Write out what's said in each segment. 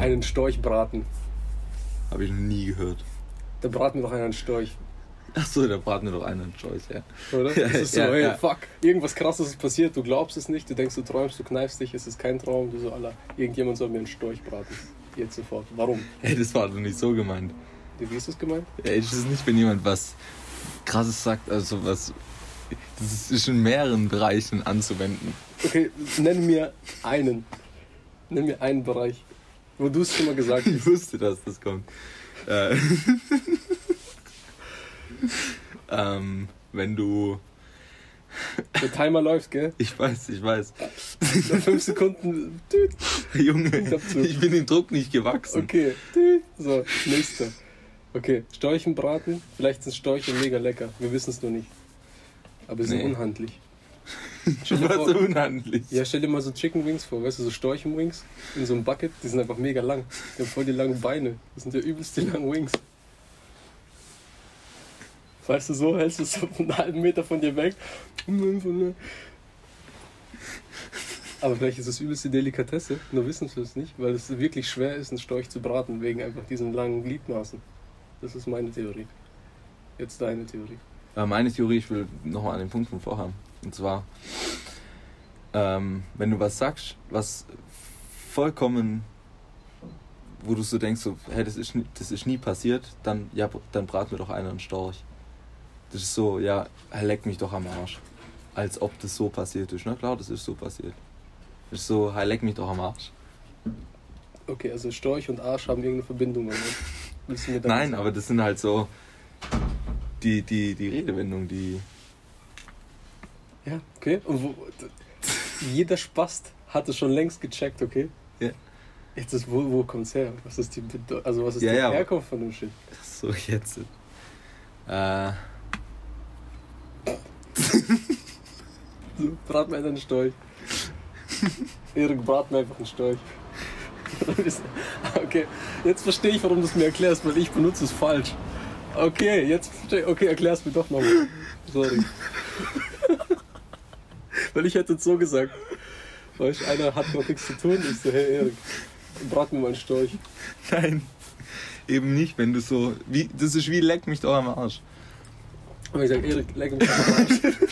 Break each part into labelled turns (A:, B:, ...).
A: einen Storch braten.
B: Habe ich noch nie gehört.
A: Da braten wir doch einen Storch,
B: Achso, da braten wir doch einen Choice, ja.
A: oder?
B: Ja,
A: Das ist so,
B: ja,
A: hey,
B: ja.
A: fuck, irgendwas krasses ist passiert, du glaubst es nicht, du denkst, du träumst, du kneifst dich, es ist kein Traum, du so, Alter, irgendjemand soll mir einen Storch braten. Jetzt sofort. Warum?
B: Ey, das war doch nicht so gemeint.
A: Wie ist das gemeint?
B: Ey, das ist nicht, wenn jemand was krasses sagt, also was. Das ist in mehreren Bereichen anzuwenden.
A: Okay, nenn mir einen. Nenn mir einen Bereich, wo du es schon mal gesagt hast.
B: Ich wusste, dass das kommt. Äh, ähm, wenn du.
A: Der Timer läuft, gell?
B: Ich weiß, ich weiß.
A: Nach fünf Sekunden. Tüt.
B: Junge,
A: Ich
B: bin dem Druck nicht gewachsen.
A: Okay. Tüt. So, nächster. Okay, Storchenbraten. Vielleicht sind Storche mega lecker. Wir wissen es nur nicht. Aber sie sind
B: Nee.
A: unhandlich.
B: Was
A: vor-
B: so unhandlich.
A: Ja, stell dir mal so Chicken Wings vor, weißt du, so Storchenwings in so einem Bucket, die sind einfach mega lang. Die haben voll die langen Beine. Das sind ja übelst die langen Wings. Weißt du, so hältst du es so einen halben Meter von dir weg. Aber vielleicht ist es übelst die Delikatesse, nur wissen wir es nicht, weil es wirklich schwer ist, einen Storch zu braten, wegen einfach diesen langen Gliedmaßen. Das ist meine Theorie. Jetzt deine Theorie.
B: Meine Theorie, ich will nochmal an den Punkt von vorhaben. Und zwar, ähm, wenn du was sagst, was vollkommen, wo du so denkst, so, hey, das ist, nie- das ist nie passiert, dann, ja, dann brat mir doch einer einen Storch. Das ist so, ja, er leckt mich doch am Arsch. Als ob das so passiert ist. Na klar, das ist so passiert. Das ist so, er leckt mich doch am Arsch.
A: Okay, also Storch und Arsch haben irgendeine Verbindung. Oder?
B: Nein,
A: sagen?
B: aber das sind halt so die, die, die Redewendung, die.
A: Okay. Und wo, jeder Spast hat es schon längst gecheckt, okay?
B: Ja.
A: Jetzt ist, wo, wo kommt's her? Was ist die, Bedeu- also was ist
B: Ja,
A: die
B: ja.
A: Herkunft von dem Shit?
B: So, jetzt. Äh.
A: So, brat mir einen Storch. Erik, brat mir einfach einen Storch. okay, jetzt verstehe ich, warum du es mir erklärst, weil ich benutze es falsch. Okay, jetzt verstehe Okay, erklär's mir doch nochmal. Sorry. Weil ich hätte es so gesagt. Weißt du, einer hat noch nichts zu tun. Ich so, hey Erik, brat mir mal einen Storch.
B: Nein. Eben nicht, wenn du so. Wie, das ist wie leck mich doch am Arsch.
A: Aber ich sage, Erik, leck mich am Arsch.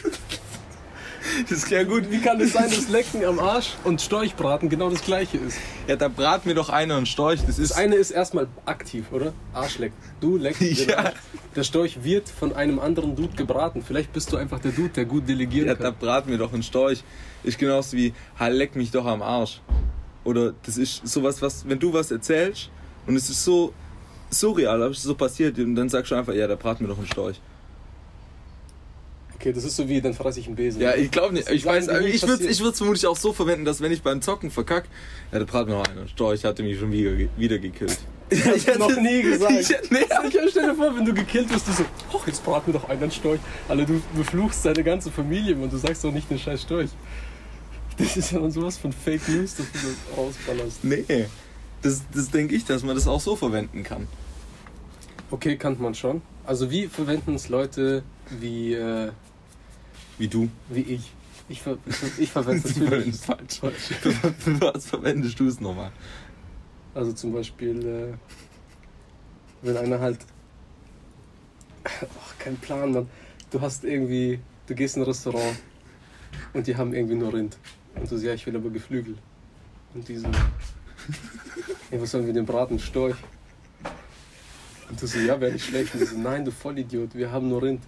B: Das ist ja gut.
A: Wie kann es sein, dass Lecken am Arsch und Storchbraten genau das gleiche ist?
B: Ja, da brat mir doch einer einen Storch. Das ist.
A: Das eine ist erstmal aktiv, oder? Arschlecken. Du leckst
B: Ja.
A: Arsch. Der Storch wird von einem anderen Dude gebraten. Vielleicht bist du einfach der Dude, der gut delegieren
B: ja, da
A: kann.
B: brat mir doch ein Storch. Ist genauso wie, ha, leck mich doch am Arsch. Oder das ist sowas, was, wenn du was erzählst und es ist so surreal, aber es ist so passiert und dann sagst du einfach, ja, da brat mir doch ein Storch.
A: Okay, das ist so wie, dann fresse ich einen Besen.
B: Ja, ich glaube nicht. Ich weiß,
A: Sachen,
B: ich würde
A: passieren.
B: ich würd's vermutlich auch so verwenden, dass wenn ich beim Zocken verkack, ja, da brat mir noch einer. Storch hatte mich schon wieder, wieder gekillt.
A: Ich hab noch nie gesagt.
B: Ich, nee,
A: Ich stell dir vor, wenn du gekillt wirst, du so, ach, jetzt brat mir doch einen Storch. Alter, du befluchst deine ganze Familie und du sagst doch nicht den scheiß Storch. Das ist ja dann sowas von Fake News, dass du das rausballerst.
B: nee. Das, das denke ich, dass man das auch so verwenden kann.
A: Okay, kann man schon. Also wie verwenden es Leute wie, äh,
B: Wie du.
A: wie ich? Ich, ver ich, ver- ich verwende es natürlich.
B: es falsch. Für, für was verwendest du es nochmal?
A: Also zum Beispiel, äh, wenn einer halt. Ach, kein Plan, Mann. Du hast irgendwie. Du gehst in ein Restaurant und die haben irgendwie nur Rind. Und du sagst, ja, ich will aber Geflügel. Und die so. Ey, was sollen wir denn braten? Storch. Und du so, ja, wäre nicht schlecht. Und die so, nein, du Vollidiot, wir haben nur Rind.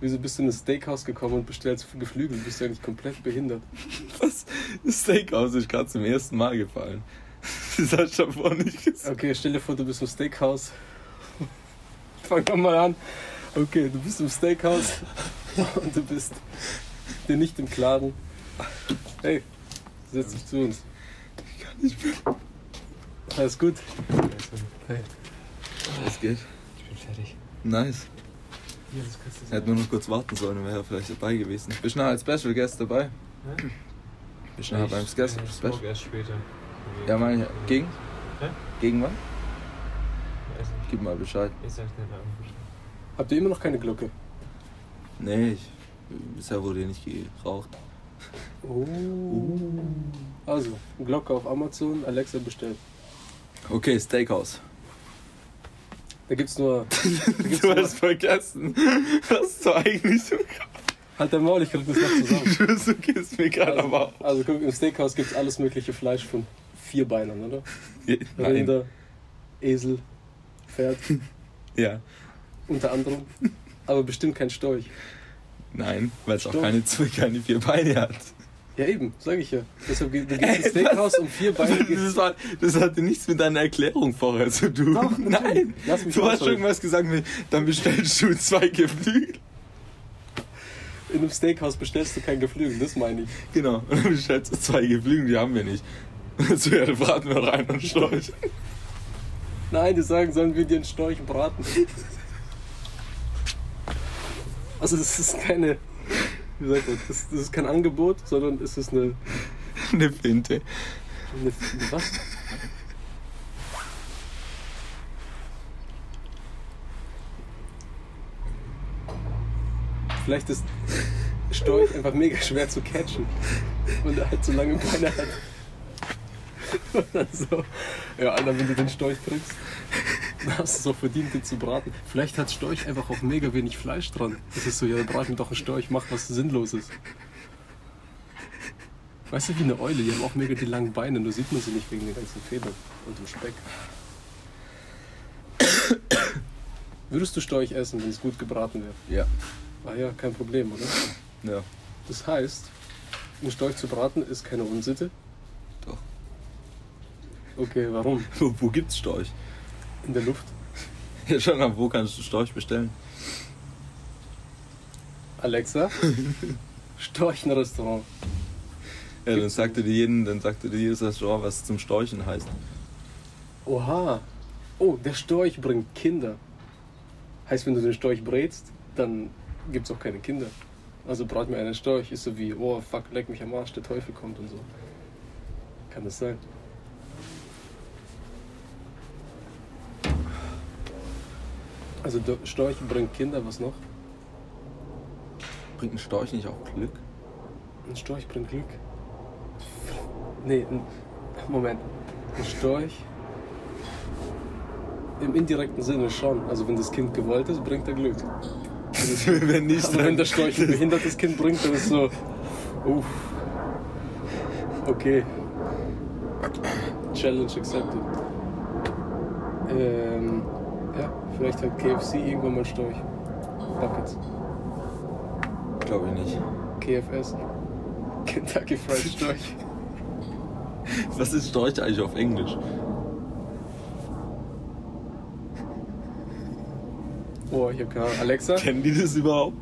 A: Wieso bist du in ein Steakhouse gekommen und bestellst Geflügel? Bist du eigentlich komplett behindert?
B: Was? Das Steakhouse ist gerade zum ersten Mal gefallen. Das hast du davor nicht gesagt.
A: Okay, stell dir vor, du bist im Steakhouse. Fang doch mal an. Okay, du bist im Steakhouse und du bist dir nicht im Klaren. Hey, setz dich zu uns.
B: Ich kann nicht mehr.
A: Alles gut? Hey.
B: Es geht.
A: Ich bin fertig.
B: Nice.
A: Du
B: Er hätte nur noch kurz warten sollen, wäre er vielleicht dabei gewesen. Bist du nachher als Special Guest dabei? Bist du nachher beim Special?
C: Ich
B: Special?
C: erst später.
B: Ja, meine ich. Gegen?
C: Hä?
B: Gegen wann?
C: Weiß nicht.
B: Gib mal Bescheid.
C: Ich sag dir dann Bescheid.
A: Habt ihr immer noch keine Glocke?
B: Nee, ich, bisher wurde hier nicht geraucht.
A: Oh. Also, Glocke auf Amazon, Alexa bestellt.
B: Okay, Steakhouse.
A: Da gibt's nur. Da gibt's
B: Du
A: nur
B: hast vergessen, was du eigentlich so
A: halt dein Maul, ich krieg das noch zusammen.
B: Du gehst mir gerade aber
A: Also,
B: auch.
A: also guck, im Steakhouse gibt's alles mögliche Fleisch von vier Beinern, oder?
B: Nein.
A: Rinder, Esel, Pferd,
B: Ja.
A: unter anderem. Aber bestimmt kein Storch.
B: Nein, weil es auch keine, zwei, keine vier Beine hat.
A: Ja, eben, sag ich ja. Deshalb geht du gehst ins Steakhouse um vier Beine.
B: Das, war, das hatte nichts mit deiner Erklärung vorher zu tun.
A: Doch,
B: Nein.
A: Lass mich
B: Du hast
A: ausreden.
B: irgendwas gesagt dann bestellst du zwei Geflügel.
A: In einem Steakhouse bestellst du kein Geflügel, das meine ich.
B: Genau. Und dann bestellst du zwei Geflügel, die haben wir nicht. Ja, dann braten wir rein und Storch.
A: Nein, die sagen, sollen wir dir einen Storch braten. Also das ist keine, wie sagt man, das, das ist kein Angebot, sondern es ist eine,
B: Eine Finte.
A: eine was? Vielleicht ist Storch einfach mega schwer zu catchen und er halt so lange Beine hat. Oder so. Ja, Alter, wenn du den Storch kriegst, dann hast du es auch verdient, den zu braten. Vielleicht hat Storch einfach auch mega wenig Fleisch dran. Das ist so, ja, brat mir doch einen Storch, mach was Sinnloses. Weißt du, wie eine Eule, die haben auch mega die langen Beine, nur sieht man sie nicht wegen den ganzen Federn und dem Speck. Würdest du Storch essen, wenn es gut gebraten wäre?
B: Ja.
A: Ah ja, kein Problem, oder?
B: Ja.
A: Das heißt, einen Storch zu braten ist keine Unsitte?
B: Doch.
A: Okay, warum?
B: Wo, wo gibt's Storch?
A: In der Luft.
B: Ja, schon, aber wo kannst du Storch bestellen?
A: Alexa, Storchenrestaurant.
B: Ja, dann sagte dir jeden, dann sagte dir jedes Restaurant, was zum Storchen heißt.
A: Oha. Oh, der Storch bringt Kinder. Heißt, wenn du den Storch brätst, dann gibt's auch keine Kinder. Also brat mir einen Storch, ist so wie, oh fuck, leck mich am Arsch, der Teufel kommt und so. Kann das sein? Also der Storch bringt Kinder, was noch?
B: Bringt ein Storch nicht auch Glück?
A: Ein Storch bringt Glück. Nee, ein, Moment. Ein Storch. Im indirekten Sinne schon. Also wenn das Kind gewollt ist, bringt er Glück.
B: wenn nicht,
A: Aber wenn der Storch ein behindertes Kind bringt, dann ist so. Uff. Okay. Challenge accepted. Ähm, ja, vielleicht hat KFC irgendwann mal Storch. Buckets.
B: Glaube ich nicht.
A: KFS. Kentucky Fried Storch.
B: Was ist Storch eigentlich auf Englisch?
A: Oh, ich hab keine Ahnung. Alexa?
B: Kennen die das überhaupt?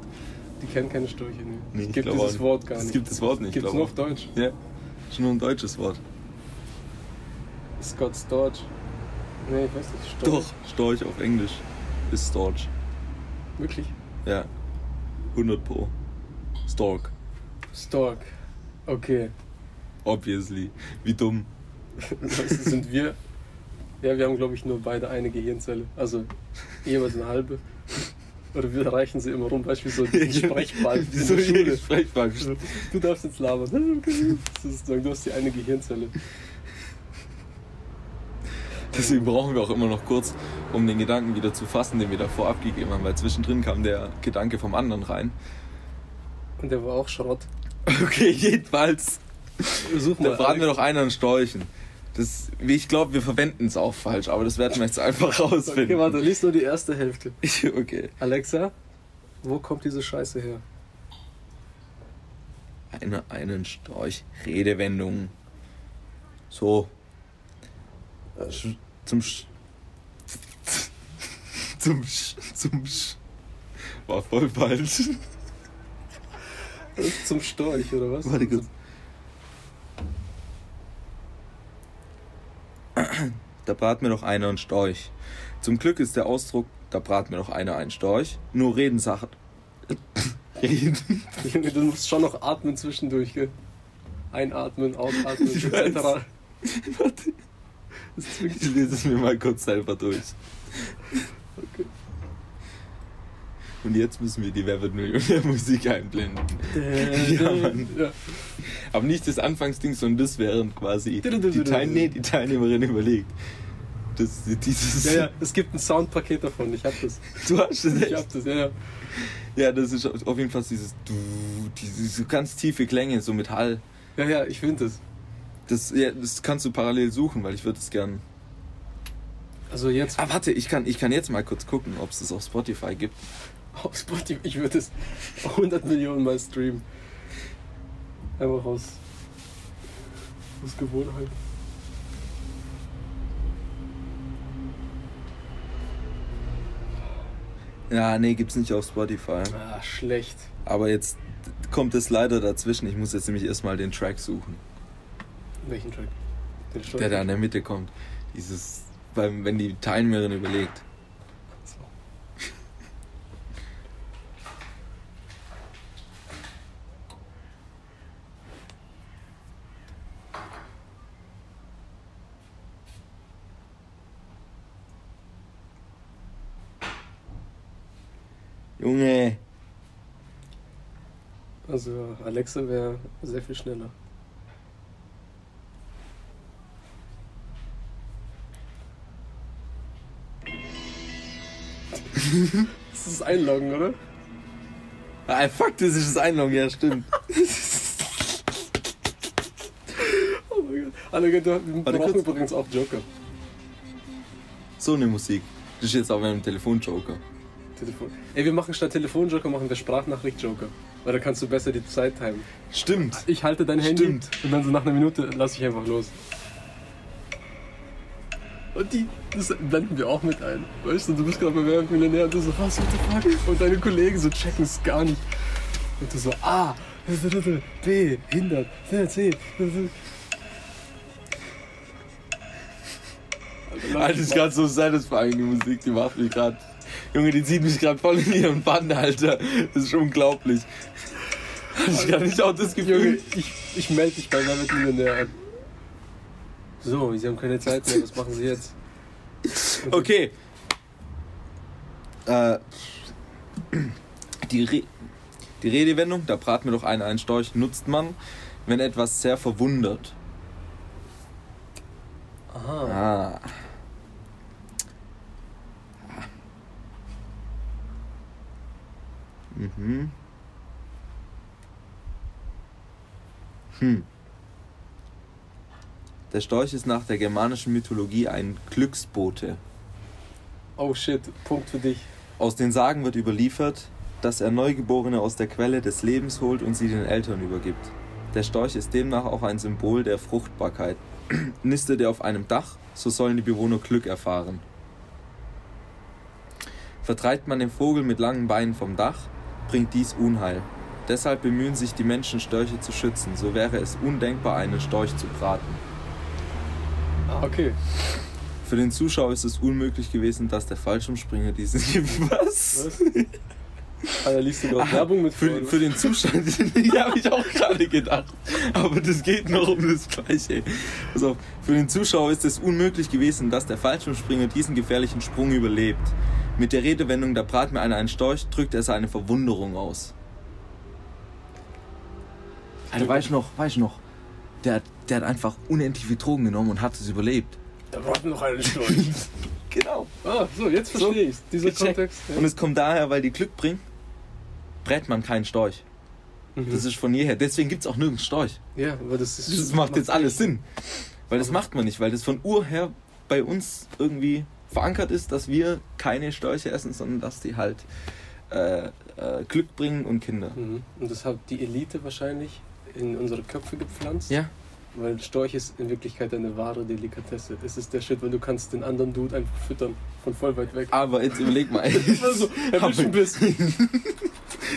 A: Die kennen keine Störche, ne?
B: Nee,
A: es
B: ich
A: gibt dieses. Wort gar
B: Es
A: nicht.
B: gibt das Wort nicht,
A: Gibt's
B: glaub
A: nur auf Deutsch.
B: Ja. Ist nur ein deutsches Wort.
A: Scott Storch. Nee, ich weiß nicht. Storch.
B: Doch, Storch auf Englisch ist Storch.
A: Wirklich?
B: Ja. 100 Pro. Stork.
A: Stork. Okay.
B: Obviously. Wie dumm.
A: Sind wir? Ja, wir haben, glaube ich, nur beide eine Gehirnzelle. Also jeweils eine halbe. Oder wir reichen sie immer rum, wie so ein Sprechball der Schule.
B: Sprechball?
A: Du darfst jetzt labern. Du hast die eine Gehirnzelle.
B: Deswegen brauchen wir auch immer noch kurz, um den Gedanken wieder zu fassen, den wir davor abgegeben haben, weil zwischendrin kam der Gedanke vom anderen rein.
A: Und der war auch Schrott.
B: Okay, jedenfalls.
A: Such
B: Da braten wir doch einen Storchen. Das, ich glaube, wir verwenden es auch falsch, aber das werden wir jetzt einfach rausfinden.
A: Okay, warte, lies nur die erste Hälfte.
B: okay.
A: Alexa, wo kommt diese Scheiße her?
B: Eine, einen Storch. Redewendungen. So. Zum Sch zum Sch zum Sch War voll falsch.
A: Zum Storch, oder was?
B: Warte kurz. Da brat mir doch einer einen Storch. Zum Glück ist der Ausdruck, da brat mir doch einer einen Storch. Nur reden Sachen. Reden.
A: Junge, du musst schon noch atmen zwischendurch, gell? Einatmen, ausatmen, etc.
B: Warte.
A: Das
B: Ich lese es mir mal kurz selber durch.
A: Okay.
B: Und jetzt müssen wir die Wer wird Millionär Musik einblenden. Ja, Mann. Aber nicht das Anfangsding, sondern das während quasi die, Teil nee, die Teilnehmerin überlegt. Das, dieses,
A: Ja, ja, es gibt ein Soundpaket davon, ich hab das.
B: Du hast es
A: Ich
B: echt.
A: hab das, ja, ja.
B: Ja, das ist auf jeden Fall dieses, diese ganz tiefe Klänge, so mit Hall.
A: Ja, ja, ich finde das.
B: Das, ja, das kannst du parallel suchen, weil ich würde es gern.
A: Also jetzt
B: Ah, warte, ich kann, ich kann jetzt mal kurz gucken, ob es das auf Spotify gibt.
A: auf Spotify, ich würde es 100 Millionen Mal streamen. Einfach aus, aus Gewohnheit.
B: Ja, nee, gibt's nicht auf Spotify.
A: Ah, schlecht.
B: Aber jetzt kommt es leider dazwischen. Ich muss jetzt nämlich erstmal den Track suchen,
A: Welchen Track? Den
B: der da in der Mitte kommt. Dieses, beim, wenn die Teilnehmerin überlegt.
A: So.
B: Junge,
A: Also Alexa wäre sehr viel schneller. Das ist Einloggen, oder?
B: ah, fuck, das ist das Einloggen, ja, stimmt.
A: Oh mein Gott. Alle, wir brauchen übrigens auch Joker.
B: So eine Musik. Das ist jetzt auch ein Telefonjoker.
A: Telefon. Ey, wir machen statt Telefonjoker machen wir Sprachnachricht-Joker. Weil da kannst du besser die Zeit timen.
B: Stimmt.
A: Ich halte dein Handy
B: Stimmt.
A: und dann so nach einer Minute lasse ich einfach los. Und die, das blenden wir auch mit ein. Weißt du, du bist gerade bei Wer Millionär und du so, was, what the fuck? Und deine Kollegen so checken es gar nicht. Und du so, A, B, 100, C,
B: Alter, das ist gerade so satisfying, die Musik, die macht mich gerade. Junge, die zieht mich gerade voll in ihren Bann, Alter. Das ist unglaublich. Ich gar nicht auch das
A: Junge,
B: Gefühl.
A: ich, ich melde dich bei Wer Millionär an. So, Sie haben keine Zeit mehr, was machen Sie jetzt?
B: Okay. Äh, die, Re die Redewendung, da brat mir doch einer einen Storch, nutzt man, wenn etwas sehr verwundert.
A: Aha.
B: Ah. Mhm. Hm. Der Storch ist nach der germanischen Mythologie ein Glücksbote.
A: Oh shit, Punkt für dich.
B: Aus den Sagen wird überliefert, dass er Neugeborene aus der Quelle des Lebens holt und sie den Eltern übergibt. Der Storch ist demnach auch ein Symbol der Fruchtbarkeit. Nistet er auf einem Dach, so sollen die Bewohner Glück erfahren. Vertreibt man den Vogel mit langen Beinen vom Dach, bringt dies Unheil. Deshalb bemühen sich die Menschen, Störche zu schützen. So wäre es undenkbar, einen Storch zu braten.
A: Ah, okay.
B: Für den Zuschauer ist es unmöglich gewesen, dass der Fallschirmspringer diesen Was?
A: Was? Alter, liest du gerade
B: Ah,
A: Werbung mit
B: Für, für den Zustand, ja, habe ich auch gerade gedacht. Aber das geht noch um das Gleiche. Also, für den Zuschauer ist es unmöglich gewesen, dass der Fallschirmspringer diesen gefährlichen Sprung überlebt. Mit der Redewendung, da brat mir einer einen Storch, drückt er seine Verwunderung aus. Alter, weißt du noch, weißt du noch, der, der hat einfach unendlich viel Drogen genommen und hat es überlebt.
A: Da braucht noch einen Storch.
B: Genau.
A: ah, so, jetzt
B: So,
A: verstehe ich's. Dieser
B: gecheckt.
A: Kontext. Ja.
B: Und es kommt daher, weil die Glück bringt, brät man keinen Storch.
A: Mhm.
B: Das ist von jeher. Deswegen gibt es auch nirgends Storch.
A: ja, aber das ist.
B: Das macht jetzt alles Sinn. Weil das macht man nicht, weil das von Ur her bei uns irgendwie verankert ist, dass wir keine Störche essen, sondern dass die halt äh, äh, Glück bringen und Kinder.
A: Mhm. Und das hat die Elite wahrscheinlich in unsere Köpfe gepflanzt.
B: Ja.
A: Weil Storch ist in Wirklichkeit eine wahre Delikatesse. Es ist der Shit, weil du kannst den anderen Dude einfach füttern. Von voll weit weg.
B: Aber jetzt überleg mal.
A: Also, erwisch ein bisschen.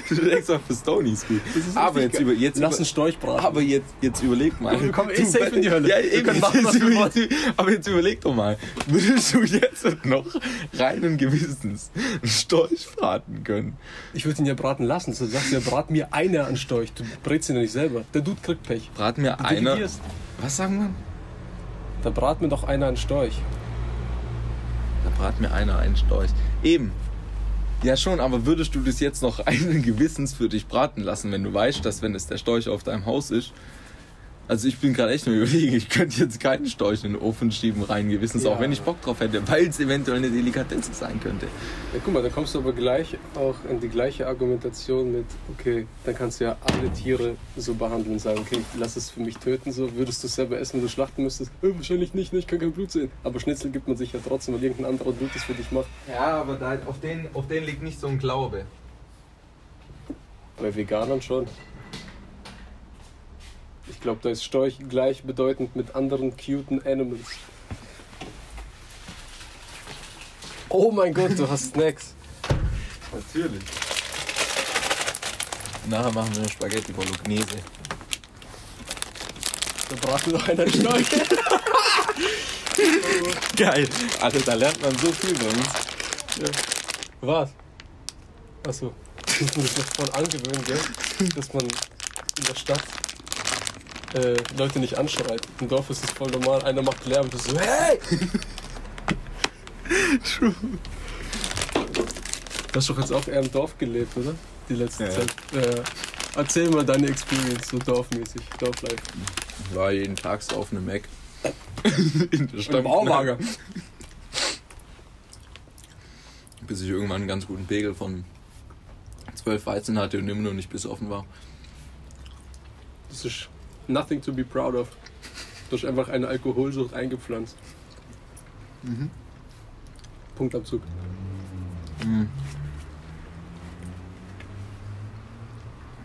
B: du denkst auch für Stonys gut.
A: Das ist
B: Aber jetzt, über, jetzt,
A: Lass einen Storch braten.
B: aber jetzt, jetzt überleg mal.
A: Wir kommen eh safe in die Hölle.
B: Ja,
A: Wir
B: eben,
A: können machen, was
B: jetzt,
A: wir
B: jetzt, aber jetzt überleg doch mal. Würdest du jetzt noch reinen Gewissens einen Storch braten können?
A: Ich würde ihn ja braten lassen. Du sagst ja, brat mir einer an Storch. Du brätst ihn ja nicht selber. Der Dude kriegt Pech.
B: Brat mir
A: Du
B: einer. Was sagen wir?
A: Da brat mir doch einer an Storch.
B: Da brat mir einer einen Storch. Eben. Ja schon, aber würdest du das jetzt noch einen Gewissens für dich braten lassen, wenn du weißt, dass wenn es der Storch auf deinem Haus ist, Also ich bin gerade echt nur überlegen, ich könnte jetzt keinen Storch in den Ofen schieben, rein gewissens,
A: Ja.
B: auch wenn ich Bock drauf hätte, weil es eventuell eine Delikatesse sein könnte.
A: Ja, guck mal, da kommst du aber gleich auch in die gleiche Argumentation mit, okay, dann kannst du ja alle Tiere so behandeln und sagen, okay, lass es für mich töten, so würdest du es selber essen, wenn du schlachten müsstest? Äh, wahrscheinlich nicht, ne, ich kann kein Blut sehen. Aber Schnitzel gibt man sich ja trotzdem, weil irgendein anderer Blut das für dich macht.
B: Ja, aber da, auf, den, auf den liegt nicht so ein Glaube.
A: Bei Veganern schon. Ich glaube, da ist Storch gleichbedeutend mit anderen cuten Animals. Oh mein Gott, du hast Snacks.
B: Natürlich. Nachher machen wir eine Spaghetti Bolognese.
A: Da brachte doch einer Storch.
B: Geil. Alter, da lernt man so viel bei uns.
A: Was? Achso. Ich muss mich voll angewöhnen, gell? Dass man in der Stadt äh, Leute nicht anschreit. Im Dorf ist es voll normal. Einer macht Lärm und du so, hey!
B: True.
A: Du hast doch jetzt auch eher im Dorf gelebt, oder? Die letzte
B: Ja, ja.
A: Zeit. Äh, erzähl mal deine Experience, so dorfmäßig, Dorflife.
B: War jeden Tag so auf einem Mac. In der
A: Im Bauwagen.
B: Bis ich irgendwann einen ganz guten Pegel von 12 Weizen hatte und immer noch nicht besoffen war.
A: Das ist nothing to be proud of. Du hast einfach eine Alkoholsucht eingepflanzt.
B: Mhm.
A: Punktabzug.
B: Mhm.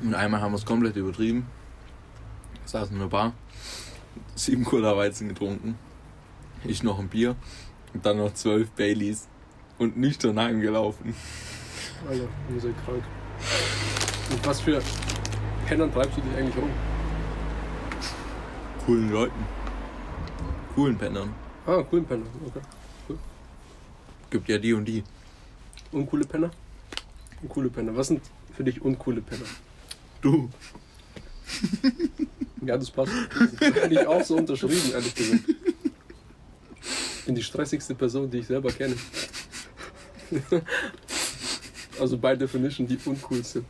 B: Und einmal haben wir es komplett übertrieben. Saßen in der Bar, sieben Cola Weizen getrunken, ich noch ein Bier und dann noch zwölf Baileys und nüchtern heimgelaufen.
A: Alter, ihr seid krank. Und was für Pennern treibst du dich eigentlich rum?
B: Coolen Leuten. Coolen Pennern.
A: Ah, coolen Penner. Okay.
B: Gibt ja die und die.
A: Uncoole Penner? Uncoole Penner. Was sind für dich uncoole Penner?
B: Du.
A: Ja, das passt. Das hätte ich auch so unterschrieben, ehrlich gesagt. Ich bin die stressigste Person, die ich selber kenne. Also by definition die uncoolste.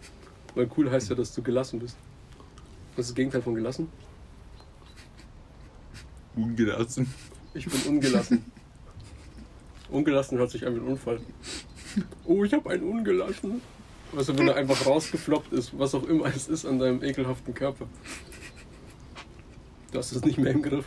A: Weil cool heißt ja, dass du gelassen bist. Was ist das Gegenteil von gelassen?
B: Ungelassen.
A: Ich bin ungelassen. Ungelassen hört sich an wie ein Unfall. Oh, ich habe einen ungelassen. Weißt du, wenn er einfach rausgefloppt ist, was auch immer es ist an deinem ekelhaften Körper. Du hast es nicht mehr im Griff.